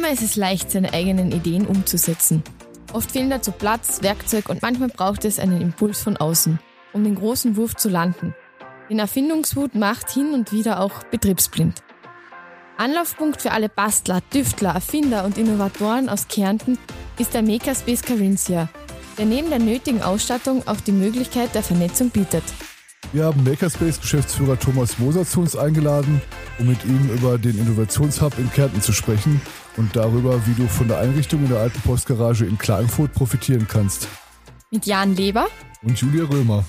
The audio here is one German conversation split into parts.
immer ist es leicht, seine eigenen Ideen umzusetzen. Oft fehlen dazu Platz, Werkzeug und manchmal braucht es einen Impuls von außen, um den großen Wurf zu landen. Den Erfindungswut macht hin und wieder auch betriebsblind. Anlaufpunkt für alle Bastler, Düftler, Erfinder und Innovatoren aus Kärnten ist der Makerspace Carinthia, der neben der nötigen Ausstattung auch die Möglichkeit der Vernetzung bietet. Wir haben Makerspace-Geschäftsführer Thomas Moser zu uns eingeladen, um mit ihm über den Innovationshub in Kärnten zu sprechen und darüber, wie du von der Einrichtung in der alten Postgarage in Klagenfurt profitieren kannst. Mit Jan Leber und Julia Römer.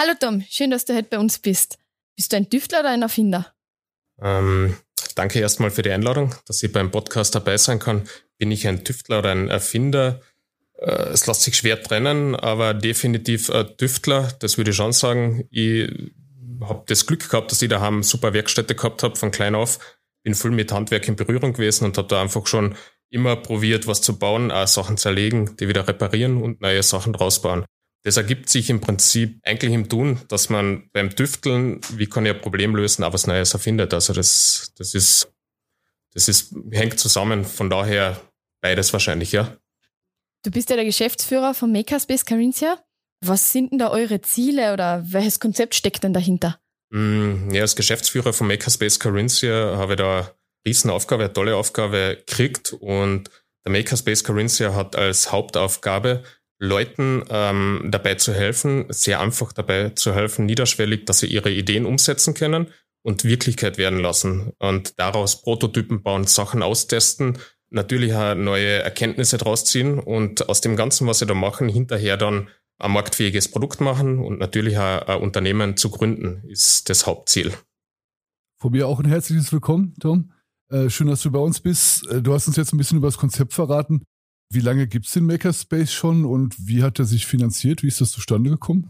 Hallo Tom, schön, dass du heute bei uns bist. Bist du ein Düftler oder ein Erfinder? Ähm, danke erstmal für die Einladung, dass ich beim Podcast dabei sein kann. Bin ich ein Tüftler oder ein Erfinder? Äh, es lässt sich schwer trennen, aber definitiv ein Tüftler, das würde ich schon sagen. Ich habe das Glück gehabt, dass ich daheim super Werkstätte gehabt habe von klein auf. Bin voll mit Handwerk in Berührung gewesen und habe da einfach schon immer probiert, was zu bauen, auch Sachen zerlegen, die wieder reparieren und neue Sachen draus bauen. Das ergibt sich im Prinzip eigentlich im Tun, dass man beim Tüfteln, wie kann ich ein Problem lösen, auch was Neues erfindet. Also das, das ist, das ist, hängt zusammen. Von daher beides wahrscheinlich, ja. Du bist ja der Geschäftsführer von Makerspace Carinthia. Was sind denn da eure Ziele oder welches Konzept steckt denn dahinter? Mm, ja, als Geschäftsführer von Makerspace Carinthia habe ich da eine Riesenaufgabe, eine tolle Aufgabe gekriegt und der Makerspace Carinthia hat als Hauptaufgabe, Leuten ähm, dabei zu helfen, sehr einfach dabei zu helfen, niederschwellig, dass sie ihre Ideen umsetzen können und Wirklichkeit werden lassen und daraus Prototypen bauen, Sachen austesten, natürlich auch neue Erkenntnisse draus ziehen und aus dem Ganzen, was sie da machen, hinterher dann ein marktfähiges Produkt machen und natürlich auch ein Unternehmen zu gründen, ist das Hauptziel. Von mir auch ein herzliches Willkommen, Tom. Äh, schön, dass du bei uns bist. Äh, du hast uns jetzt ein bisschen über das Konzept verraten. Wie lange gibt es den Makerspace schon und wie hat er sich finanziert? Wie ist das zustande gekommen?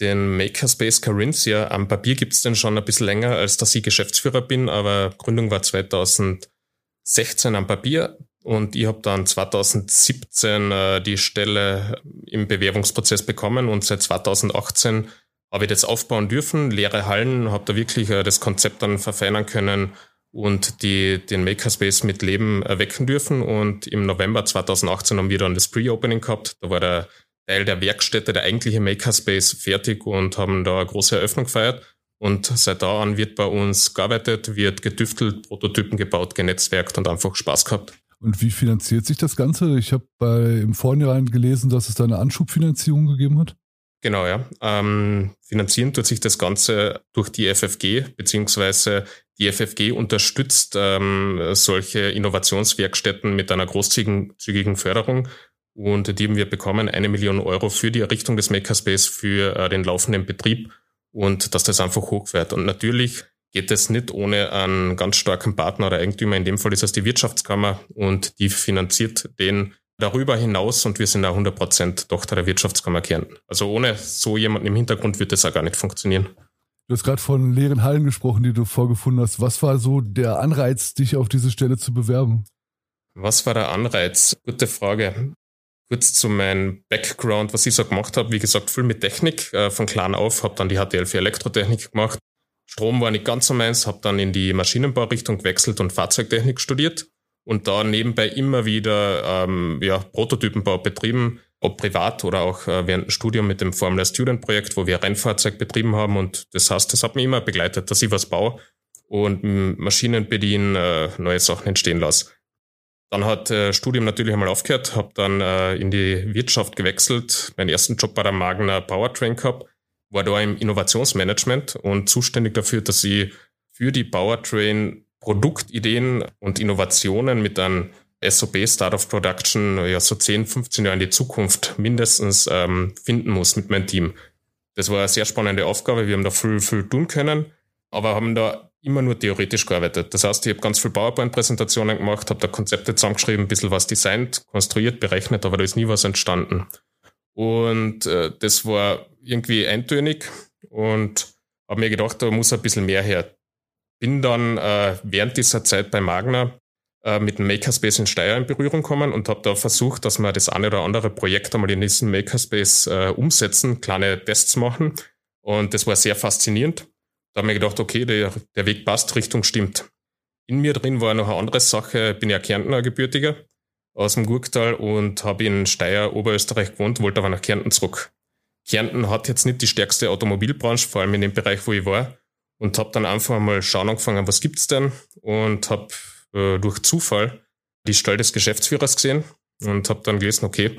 Den Makerspace Carinthia am Papier gibt es den schon ein bisschen länger, als dass ich Geschäftsführer bin, aber Gründung war 2016 am Papier und ich habe dann 2017 äh, die Stelle im Bewerbungsprozess bekommen und seit 2018 habe ich das aufbauen dürfen, leere Hallen, habe da wirklich äh, das Konzept dann verfeinern können und die den Makerspace mit Leben erwecken dürfen. Und im November 2018 haben wir dann das Pre-Opening gehabt. Da war der Teil der Werkstätte, der eigentliche Makerspace, fertig und haben da eine große Eröffnung gefeiert. Und seit da an wird bei uns gearbeitet, wird getüftelt, Prototypen gebaut, genetzwerkt und einfach Spaß gehabt. Und wie finanziert sich das Ganze? Ich habe im Vorhinein gelesen, dass es da eine Anschubfinanzierung gegeben hat. Genau, ja. Ähm, finanzieren tut sich das Ganze durch die FFG, beziehungsweise die FFG unterstützt ähm, solche Innovationswerkstätten mit einer großzügigen Förderung. Und die haben wir bekommen, eine Million Euro für die Errichtung des Makerspace für äh, den laufenden Betrieb und dass das einfach hochfährt. Und natürlich geht es nicht ohne einen ganz starken Partner oder Eigentümer. In dem Fall ist es die Wirtschaftskammer und die finanziert den darüber hinaus und wir sind auch 100% Tochter der Wirtschaftskammer Kärnten. Also ohne so jemanden im Hintergrund wird das auch gar nicht funktionieren. Du hast gerade von leeren Hallen gesprochen, die du vorgefunden hast. Was war so der Anreiz, dich auf diese Stelle zu bewerben? Was war der Anreiz? Gute Frage. Kurz zu meinem Background, was ich so gemacht habe. Wie gesagt, viel mit Technik äh, von klein auf. Habe dann die HTL für Elektrotechnik gemacht. Strom war nicht ganz so meins. Habe dann in die Maschinenbaurichtung gewechselt und Fahrzeugtechnik studiert und da nebenbei immer wieder ähm, ja, Prototypenbau betrieben, ob privat oder auch äh, während dem Studium mit dem Formula Student Projekt, wo wir Rennfahrzeug betrieben haben. Und das heißt, das hat mich immer begleitet, dass ich was baue und Maschinen bedienen, äh, neue Sachen entstehen lasse. Dann hat äh, Studium natürlich einmal aufgehört, habe dann äh, in die Wirtschaft gewechselt, meinen ersten Job bei der Magna Powertrain gehabt, war da im Innovationsmanagement und zuständig dafür, dass ich für die Powertrain Produktideen und Innovationen mit einem SOB Start of Production ja so 10, 15 Jahre in die Zukunft mindestens ähm, finden muss mit meinem Team. Das war eine sehr spannende Aufgabe. Wir haben da viel, viel tun können, aber haben da immer nur theoretisch gearbeitet. Das heißt, ich habe ganz viel PowerPoint-Präsentationen gemacht, habe da Konzepte zusammengeschrieben, ein bisschen was designt, konstruiert, berechnet, aber da ist nie was entstanden. Und äh, das war irgendwie eintönig und habe mir gedacht, da muss ein bisschen mehr her bin dann äh, während dieser Zeit bei Magna äh, mit dem Makerspace in Steyr in Berührung gekommen und habe da versucht, dass wir das eine oder andere Projekt einmal in diesem Makerspace äh, umsetzen, kleine Tests machen. Und das war sehr faszinierend. Da habe ich mir gedacht, okay, der, der Weg passt, Richtung stimmt. In mir drin war noch eine andere Sache. Ich bin ja Kärntner Gebürtiger aus dem Gurktal und habe in Steyr, Oberösterreich gewohnt, wollte aber nach Kärnten zurück. Kärnten hat jetzt nicht die stärkste Automobilbranche, vor allem in dem Bereich, wo ich war. Und habe dann einfach mal schauen angefangen, was gibt's denn? Und habe äh, durch Zufall die Stelle des Geschäftsführers gesehen und habe dann gelesen, okay,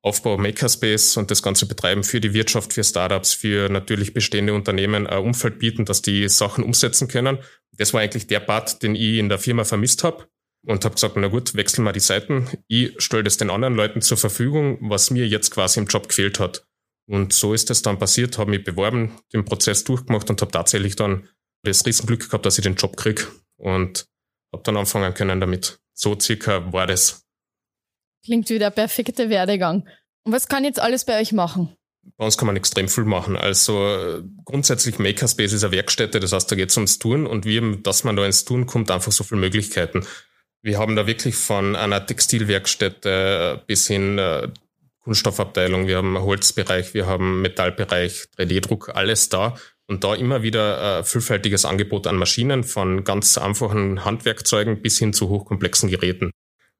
Aufbau Makerspace und das ganze Betreiben für die Wirtschaft, für Startups, für natürlich bestehende Unternehmen ein Umfeld bieten, dass die Sachen umsetzen können. Das war eigentlich der Part, den ich in der Firma vermisst habe und habe gesagt, na gut, wechseln wir die Seiten. Ich stelle das den anderen Leuten zur Verfügung, was mir jetzt quasi im Job gefehlt hat. Und so ist es dann passiert, habe mich beworben, den Prozess durchgemacht und habe tatsächlich dann das Riesenglück gehabt, dass ich den Job krieg und habe dann anfangen können damit. So circa war das. Klingt wie der perfekte Werdegang. Und was kann jetzt alles bei euch machen? Bei uns kann man extrem viel machen. Also grundsätzlich Makerspace ist eine Werkstätte, das heißt, da geht es ums Tun und wie, dass man da ins Tun kommt, einfach so viele Möglichkeiten. Wir haben da wirklich von einer Textilwerkstätte bis hin äh, Kunststoffabteilung, wir haben Holzbereich, wir haben Metallbereich, 3D-Druck, alles da. Und da immer wieder äh, vielfältiges Angebot an Maschinen, von ganz einfachen Handwerkzeugen bis hin zu hochkomplexen Geräten.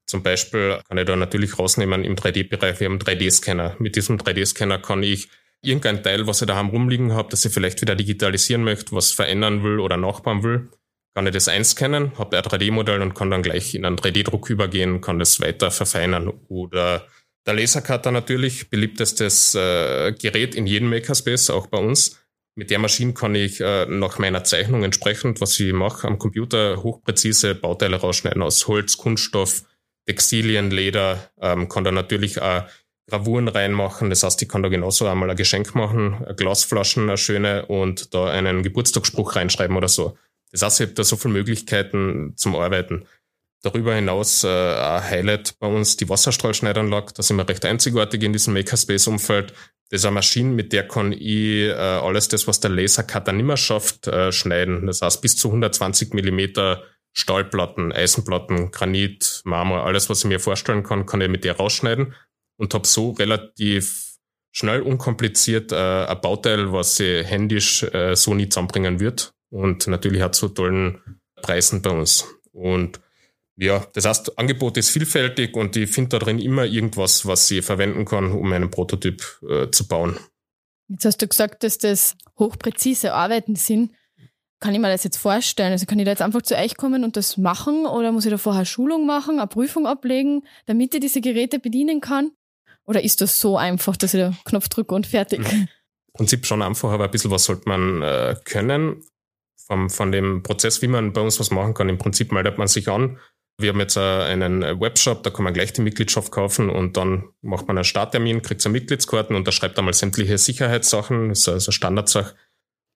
Zum Beispiel kann ich da natürlich rausnehmen im 3D-Bereich, wir haben einen 3D-Scanner. Mit diesem 3D-Scanner kann ich irgendein Teil, was ich daheim rumliegen habe, das ich vielleicht wieder digitalisieren möchte, was verändern will oder nachbauen will, kann ich das einscannen, habe ein 3D-Modell und kann dann gleich in einen 3D-Druck übergehen, kann das weiter verfeinern. Oder der Lasercutter natürlich, beliebtestes äh, Gerät in jedem Makerspace, auch bei uns. Mit der Maschine kann ich äh, nach meiner Zeichnung entsprechend, was ich mache, am Computer hochpräzise Bauteile rausschneiden aus Holz, Kunststoff, Textilien, Leder, ähm, kann da natürlich auch Gravuren reinmachen. Das heißt, ich kann da genauso einmal ein Geschenk machen, Glasflaschen, eine schöne und da einen Geburtstagsspruch reinschreiben oder so. Das heißt, ich habe da so viele Möglichkeiten zum Arbeiten. Darüber hinaus äh, ein Highlight bei uns die Wasserstrahlschneidanlage. Da sind wir recht einzigartig in diesem Makerspace-Umfeld. Das ist eine Maschine, mit der kann ich äh, alles das, was der Lasercutter nicht mehr schafft, äh, schneiden. Das heißt, bis zu 120 Millimeter Stahlplatten, Eisenplatten, Granit, Marmor, alles, was ich mir vorstellen kann, kann ich mit der rausschneiden und habe so relativ schnell, unkompliziert äh, ein Bauteil, was ich händisch äh, so nie zusammenbringen wird. Und natürlich hat so tollen Preisen bei uns. Und ja, das heißt, Angebot ist vielfältig und ich finde da drin immer irgendwas, was ich verwenden kann, um einen Prototyp äh, zu bauen. Jetzt hast du gesagt, dass das hochpräzise Arbeiten sind. Kann ich mir das jetzt vorstellen? Also kann ich da jetzt einfach zu euch kommen und das machen oder muss ich da vorher Schulung machen, eine Prüfung ablegen, damit ich diese Geräte bedienen kann? Oder ist das so einfach, dass ich da Knopf drücke und fertig? Im Prinzip schon einfach, aber ein bisschen was sollte man äh, können. Vom, von dem Prozess, wie man bei uns was machen kann. Im Prinzip meldet man sich an, wir haben jetzt äh, einen Webshop, da kann man gleich die Mitgliedschaft kaufen und dann macht man einen Starttermin, kriegt eine Mitgliedskarten und da schreibt einmal sämtliche Sicherheitssachen, das ist also Standardsache.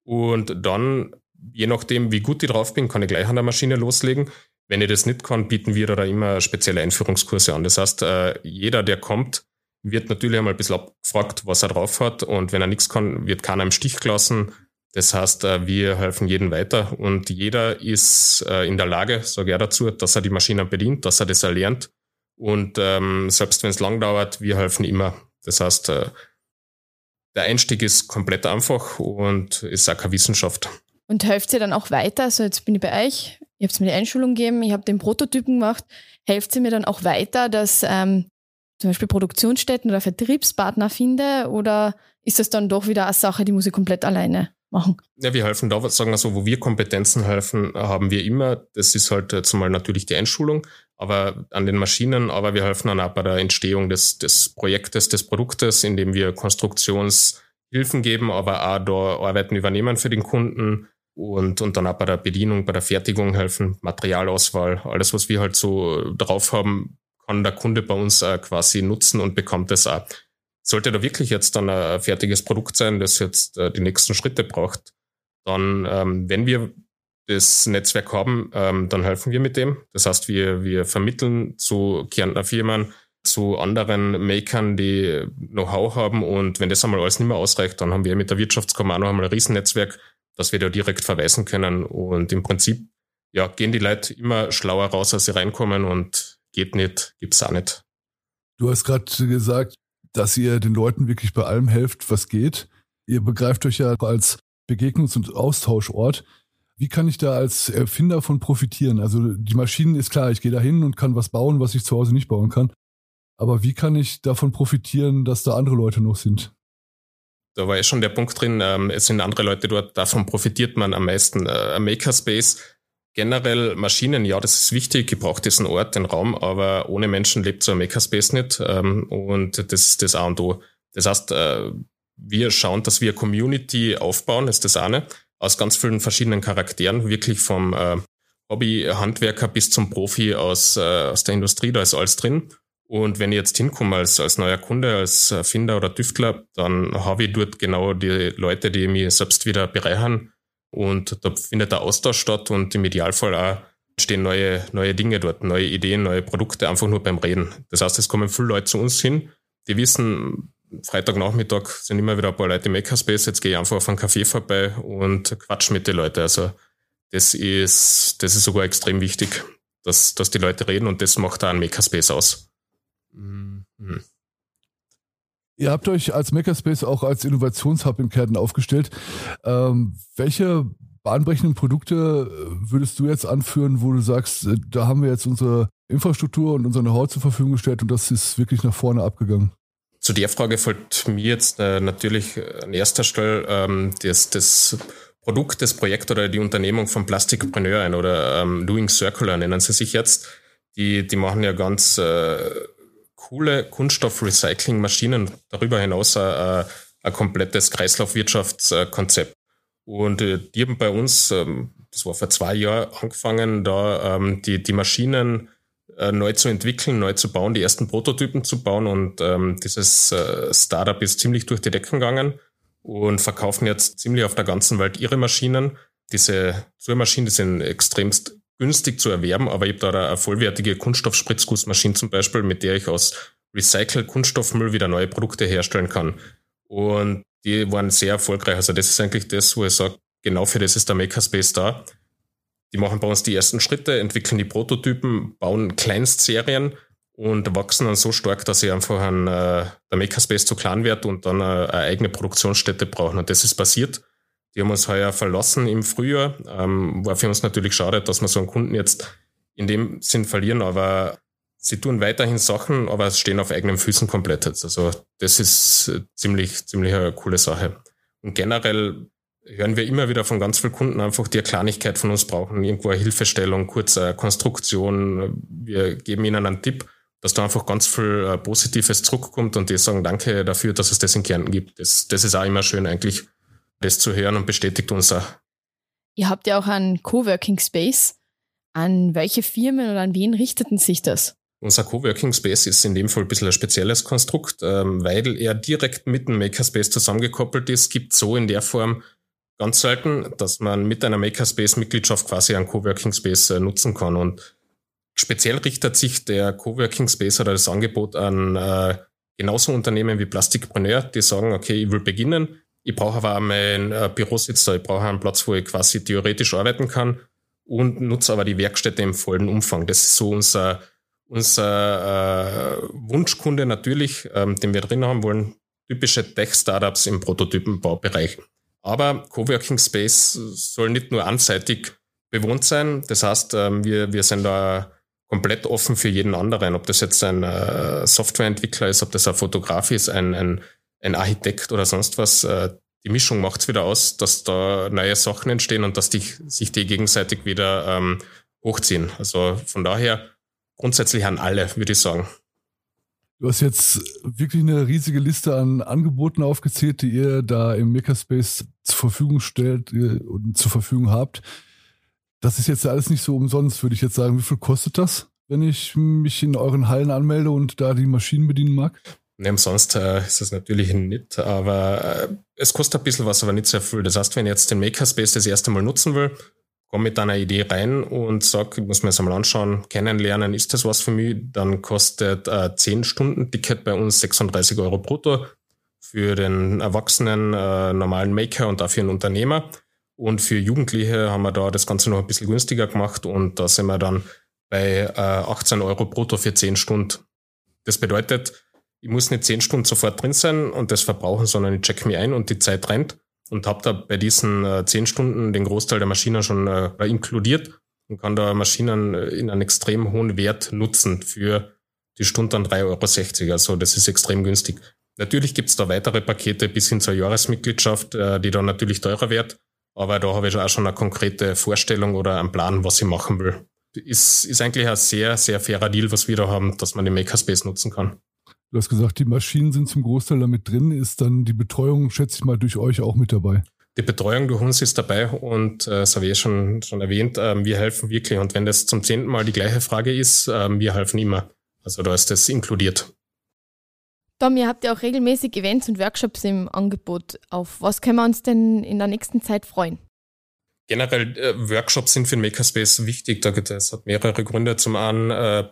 Und dann, je nachdem, wie gut ich drauf bin, kann ich gleich an der Maschine loslegen. Wenn ich das nicht kann, bieten wir da immer spezielle Einführungskurse an. Das heißt, äh, jeder, der kommt, wird natürlich einmal ein bisschen abgefragt, was er drauf hat. Und wenn er nichts kann, wird keiner im Stich gelassen. Das heißt, äh, wir helfen jedem weiter und jeder ist äh, in der Lage, sage ich dazu, dass er die Maschine bedient, dass er das erlernt. Und ähm, selbst wenn es lang dauert, wir helfen immer. Das heißt, äh, der Einstieg ist komplett einfach und ist auch keine Wissenschaft. Und helft ihr dann auch weiter? Also jetzt bin ich bei euch, ihr habt mir die Einschulung gegeben, ich habe den Prototypen gemacht. Helft ihr mir dann auch weiter, dass ähm, zum Beispiel Produktionsstätten oder Vertriebspartner finde? Oder ist das dann doch wieder eine Sache, die muss ich komplett alleine machen? Ja, wir helfen da, sagen wir so, wo wir Kompetenzen helfen, haben wir immer. Das ist halt jetzt mal natürlich die Einschulung, aber an den Maschinen, aber wir helfen dann auch bei der Entstehung des, des Projektes, des Produktes, indem wir Konstruktionshilfen geben, aber auch da Arbeiten übernehmen für den Kunden und, und dann auch bei der Bedienung, bei der Fertigung helfen, Materialauswahl, alles, was wir halt so drauf haben, kann der Kunde bei uns quasi nutzen und bekommt es auch. Sollte da wirklich jetzt dann ein fertiges Produkt sein, das jetzt äh, die nächsten Schritte braucht, dann, ähm, wenn wir das Netzwerk haben, ähm, dann helfen wir mit dem. Das heißt, wir, wir vermitteln zu Kärntner Firmen, zu anderen Makern, die Know-how haben. Und wenn das einmal alles nicht mehr ausreicht, dann haben wir mit der Wirtschaftskammer noch einmal ein Riesennetzwerk, dass wir da direkt verweisen können. Und im Prinzip ja, gehen die Leute immer schlauer raus, als sie reinkommen und geht nicht, gibt's auch nicht. Du hast gerade gesagt, dass ihr den Leuten wirklich bei allem helft, was geht. Ihr begreift euch ja als Begegnungs- und Austauschort. Wie kann ich da als Erfinder von profitieren? Also die Maschinen ist klar, ich gehe da hin und kann was bauen, was ich zu Hause nicht bauen kann. Aber wie kann ich davon profitieren, dass da andere Leute noch sind? Da war ja schon der Punkt drin, ähm, es sind andere Leute dort, davon profitiert man am meisten. Äh, Makerspace, generell Maschinen, ja, das ist wichtig, ich brauche diesen Ort, den Raum, aber ohne Menschen lebt so ein Makerspace nicht. Ähm, und das ist das A und O. Das heißt, äh, wir schauen, dass wir Community aufbauen, ist das eine aus ganz vielen verschiedenen Charakteren, wirklich vom äh, Hobby-Handwerker bis zum Profi aus, äh, aus der Industrie, da ist alles drin. Und wenn ich jetzt hinkomme als, als neuer Kunde, als Erfinder oder Tüftler, dann habe ich dort genau die Leute, die mich selbst wieder bereichern. Und da findet der Austausch statt und im Idealfall auch stehen neue, neue Dinge dort, neue Ideen, neue Produkte, einfach nur beim Reden. Das heißt, es kommen viele Leute zu uns hin, die wissen, Freitagnachmittag sind immer wieder ein paar Leute im Makerspace. Jetzt gehe ich einfach auf einen Café vorbei und quatsch mit den Leuten. Also das ist, das ist sogar extrem wichtig, dass, dass die Leute reden und das macht auch einen Makerspace aus. Mhm. Ihr habt euch als Makerspace auch als Innovationshub in Kärnten aufgestellt. Ähm, welche bahnbrechenden Produkte würdest du jetzt anführen, wo du sagst, äh, da haben wir jetzt unsere Infrastruktur und unsere Know-how zur Verfügung gestellt und das ist wirklich nach vorne abgegangen? Zu der Frage fällt mir jetzt äh, natürlich an erster Stelle ähm, das, das Produkt, das Projekt oder die Unternehmung von Plastikpreneur ein oder ähm, Doing Circular nennen sie sich jetzt. Die, die machen ja ganz äh, coole Kunststoffrecycling-Maschinen, darüber hinaus äh, ein komplettes Kreislaufwirtschaftskonzept. Und äh, die haben bei uns, ähm, das war vor zwei Jahren angefangen, da ähm, die, die Maschinen äh, neu zu entwickeln, neu zu bauen, die ersten Prototypen zu bauen. Und ähm, dieses äh, Startup ist ziemlich durch die Decken gegangen und verkaufen jetzt ziemlich auf der ganzen Welt ihre Maschinen. Diese Zuhrmaschinen, die sind extremst günstig zu erwerben, aber ich habe da eine vollwertige Kunststoffspritzgussmaschine zum Beispiel, mit der ich aus Recycle Kunststoffmüll wieder neue Produkte herstellen kann. Und die waren sehr erfolgreich. Also das ist eigentlich das, wo ich sage, genau für das ist der Makerspace da. Die machen bei uns die ersten Schritte, entwickeln die Prototypen, bauen Kleinstserien und wachsen dann so stark, dass sie einfach ein, äh, der Makerspace zu klein wird und dann eine, eine, eigene Produktionsstätte brauchen. Und das ist passiert. Die haben uns heuer verlassen im Frühjahr. Ähm, war für uns natürlich schade, dass wir so einen Kunden jetzt in dem Sinn verlieren, aber sie tun weiterhin Sachen, aber stehen auf eigenen Füßen komplett jetzt. Also das ist ziemlich, ziemlich eine coole Sache. Und generell hören wir immer wieder von ganz vielen Kunden einfach, die eine Kleinigkeit von uns brauchen, irgendwo eine Hilfestellung, kurz eine Konstruktion. Wir geben ihnen einen Tipp, dass da einfach ganz viel äh, Positives zurückkommt und die sagen Danke dafür, dass es das in Kärnten gibt. Das, das ist auch immer schön eigentlich, das zu hören und bestätigt uns auch. Ihr habt ja auch einen Coworking Space. An welche Firmen oder an wen richteten sich das? Unser Coworking Space ist in dem Fall ein bisschen ein spezielles Konstrukt, ähm, weil er direkt mit dem Makerspace zusammengekoppelt ist, gibt so in der Form ganz selten, dass man mit einer Makerspace-Mitgliedschaft quasi einen Coworking Space äh, nutzen kann. Und speziell richtet sich der Coworking Space oder das Angebot an äh, genauso Unternehmen wie Plastikpreneur, die sagen, okay, ich will beginnen, ich brauche aber meinen äh, Bürositz da, ich brauche einen Platz, wo ich quasi theoretisch arbeiten kann und nutze aber die Werkstätte im vollen Umfang. Das ist so unser, unser äh, Wunschkunde natürlich, ähm, den wir drin haben wollen, typische Tech-Startups im Prototypenbaubereich. Aber Coworking Space soll nicht nur anseitig bewohnt sein. Das heißt, ähm, wir, wir sind da komplett offen für jeden anderen, ob das jetzt ein äh, Softwareentwickler ist, ob das ein Fotograf ist, ein, ein, ein Architekt oder sonst was. Äh, die Mischung macht es wieder aus, dass da neue Sachen entstehen und dass die, sich die gegenseitig wieder ähm, hochziehen. Also von daher grundsätzlich an alle, würde ich sagen. Du hast jetzt wirklich eine riesige Liste an Angeboten aufgezählt, die ihr da im Makerspace zur Verfügung stellt äh, und zur Verfügung habt. Das ist jetzt alles nicht so umsonst, würde ich jetzt sagen. Wie viel kostet das, wenn ich mich in euren Hallen anmelde und da die Maschinen bedienen mag? Ne, umsonst äh, ist es natürlich nicht, aber äh, es kostet ein bisschen was, aber nicht sehr viel. Das heißt, wenn ich jetzt den Makerspace das erste Mal nutzen will, komme mit einer Idee rein und sage, ich muss mir das einmal anschauen, kennenlernen, ist das was für mich? Dann kostet äh, 10 Stunden Ticket bei uns 36 Euro brutto für den erwachsenen äh, normalen Maker und dafür einen Unternehmer. Und für Jugendliche haben wir da das Ganze noch ein bisschen günstiger gemacht und da sind wir dann bei äh, 18 Euro brutto für 10 Stunden. Das bedeutet, ich muss nicht zehn Stunden sofort drin sein und das verbrauchen, sondern ich check mich ein und die Zeit rennt und habe da bei diesen äh, zehn Stunden den Großteil der Maschinen schon äh, inkludiert und kann da Maschinen äh, in einem extrem hohen Wert nutzen für die Stunde dann 3,60 Euro. Also das ist extrem günstig. Natürlich gibt's da weitere Pakete bis hin zur Jahresmitgliedschaft, äh, die dann natürlich teurer wird. Aber da habe ich auch schon eine konkrete Vorstellung oder einen Plan, was ich machen will. Ist, ist eigentlich ein sehr, sehr fairer Deal, was wir da haben, dass man den Makerspace nutzen kann. Du hast gesagt, die Maschinen sind zum Großteil damit drin. Ist dann die Betreuung, schätze ich mal, durch euch auch mit dabei? Die Betreuung durch uns ist dabei und äh, das habe ich schon, schon erwähnt, äh, wir helfen wirklich. Und wenn das zum zehnten Mal die gleiche Frage ist, äh, wir helfen immer. Also da ist das inkludiert. Tom, ihr habt ja auch regelmäßig Events und Workshops im Angebot. Auf was können wir uns denn in der nächsten Zeit freuen? Generell äh, Workshops sind für den Makerspace wichtig. Das hat mehrere Gründe. Zum einen äh,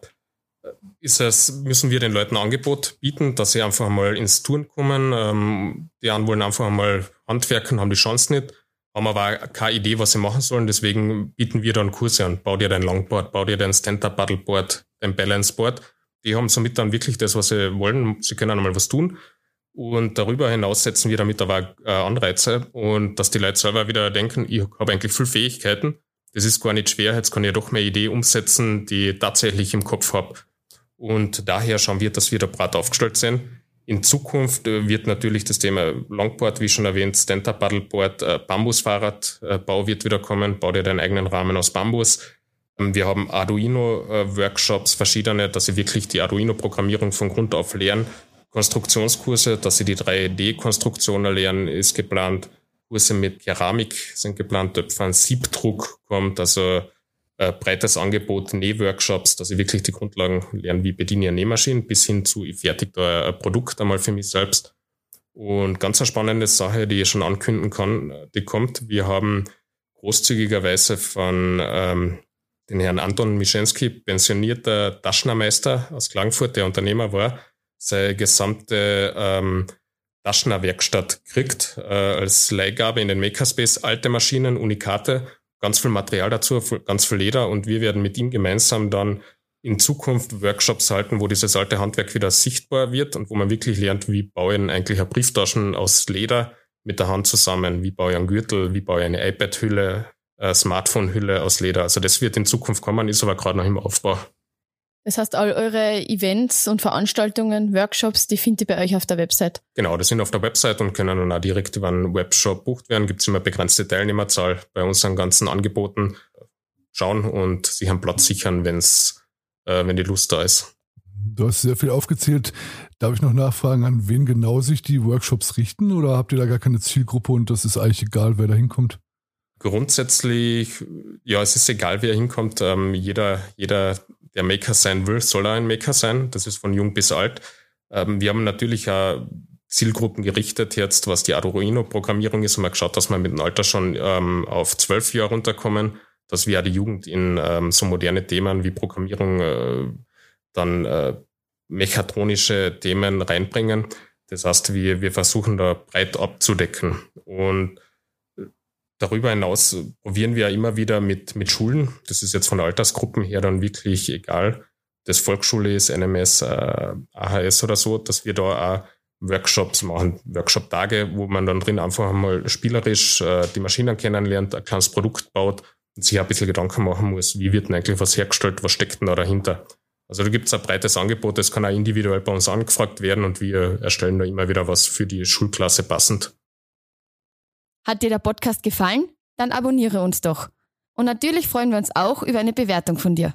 ist es, müssen wir den Leuten Angebot bieten, dass sie einfach mal ins Touren kommen. Ähm, die anderen wollen einfach mal handwerken, haben die Chance nicht, haben aber keine Idee, was sie machen sollen. Deswegen bieten wir dann Kurse an. Bau dir dein Longboard, bau dir dein Stand-Up-Paddleboard, dein Balanceboard. Die haben somit dann wirklich das, was sie wollen. Sie können einmal was tun. Und darüber hinaus setzen wir damit aber äh, Anreize und dass die Leute selber wieder denken, ich habe eigentlich viel Fähigkeiten. Das ist gar nicht schwer, jetzt kann ich doch mehr Idee umsetzen, die ich tatsächlich im Kopf habe. Und daher schauen wir, dass wir da breit aufgestellt sind. In Zukunft äh, wird natürlich das Thema Longboard, wie schon erwähnt, Stand-Up-Paddleboard, äh, Bambusfahrradbau wird wieder kommen. Bau dir deinen eigenen Rahmen aus Bambus. Ähm, wir haben Arduino-Workshops, verschiedene, dass sie wirklich die Arduino-Programmierung von Grund auf lernen. Konstruktionskurse, dass sie die 3D-Konstruktionen lernen, ist geplant. Kurse mit Keramik sind geplant, Töpfern, Siebdruck kommt, also äh, breites Angebot, Nähworkshops, dass ich wirklich die Grundlagen lerne, wie bediene ich eine Nähmaschine, bis hin zu, ich fertige da ein Produkt einmal für mich selbst. Und ganz eine spannende Sache, die ich schon ankündigen kann, die kommt. Wir haben großzügigerweise von ähm, den Herrn Anton Mischenski, pensionierter Taschnermeister aus Klagenfurt, der Unternehmer war, seine gesamte ähm, Taschnerwerkstatt kriegt, äh, als Leihgabe in den Makerspace, alte Maschinen, Unikate ganz viel Material dazu, ganz viel Leder und wir werden mit ihm gemeinsam dann in Zukunft Workshops halten, wo dieses alte Handwerk wieder sichtbar wird und wo man wirklich lernt, wie baue ich eigentlich eine Brieftaschen aus Leder mit der Hand zusammen, wie baue ich einen Gürtel, wie baue ich eine iPad-Hülle, eine Smartphone-Hülle aus Leder. Also das wird in Zukunft kommen, ist aber gerade noch im Aufbau. Das heißt, all eure Events und Veranstaltungen, Workshops, die findet ihr bei euch auf der Website? Genau, die sind auf der Website und können dann auch direkt über einen Webshop bucht werden. Gibt es immer begrenzte Teilnehmerzahl bei unseren ganzen Angeboten. Schauen und sich einen Platz sichern, wenn's, äh, wenn die Lust da ist. Du hast sehr viel aufgezählt. Darf ich noch nachfragen, an wen genau sich die Workshops richten oder habt ihr da gar keine Zielgruppe und das ist eigentlich egal, wer da hinkommt? Grundsätzlich, ja, es ist egal, wer hinkommt. Ähm, jeder, jeder der Maker sein will, soll er ein Maker sein. Das ist von jung bis alt. Ähm, wir haben natürlich auch Zielgruppen gerichtet jetzt, was die Arduino-Programmierung ist, und mal geschaut, dass wir mit dem Alter schon ähm, auf zwölf Jahre runterkommen, dass wir die Jugend in ähm, so moderne Themen wie Programmierung äh, dann äh, mechatronische Themen reinbringen. Das heißt, wir, wir versuchen da breit abzudecken. Und Darüber hinaus probieren wir immer wieder mit, mit Schulen. Das ist jetzt von Altersgruppen her dann wirklich egal. Das Volksschule ist, NMS, äh, AHS oder so, dass wir da auch Workshops machen, Workshop-Tage, wo man dann drin einfach mal spielerisch äh, die Maschinen kennenlernt, ein kleines Produkt baut und sich ein bisschen Gedanken machen muss, wie wird denn eigentlich was hergestellt, was steckt denn da dahinter. Also da gibt es ein breites Angebot, das kann auch individuell bei uns angefragt werden und wir erstellen da immer wieder was für die Schulklasse passend. Hat dir der Podcast gefallen? Dann abonniere uns doch. Und natürlich freuen wir uns auch über eine Bewertung von dir.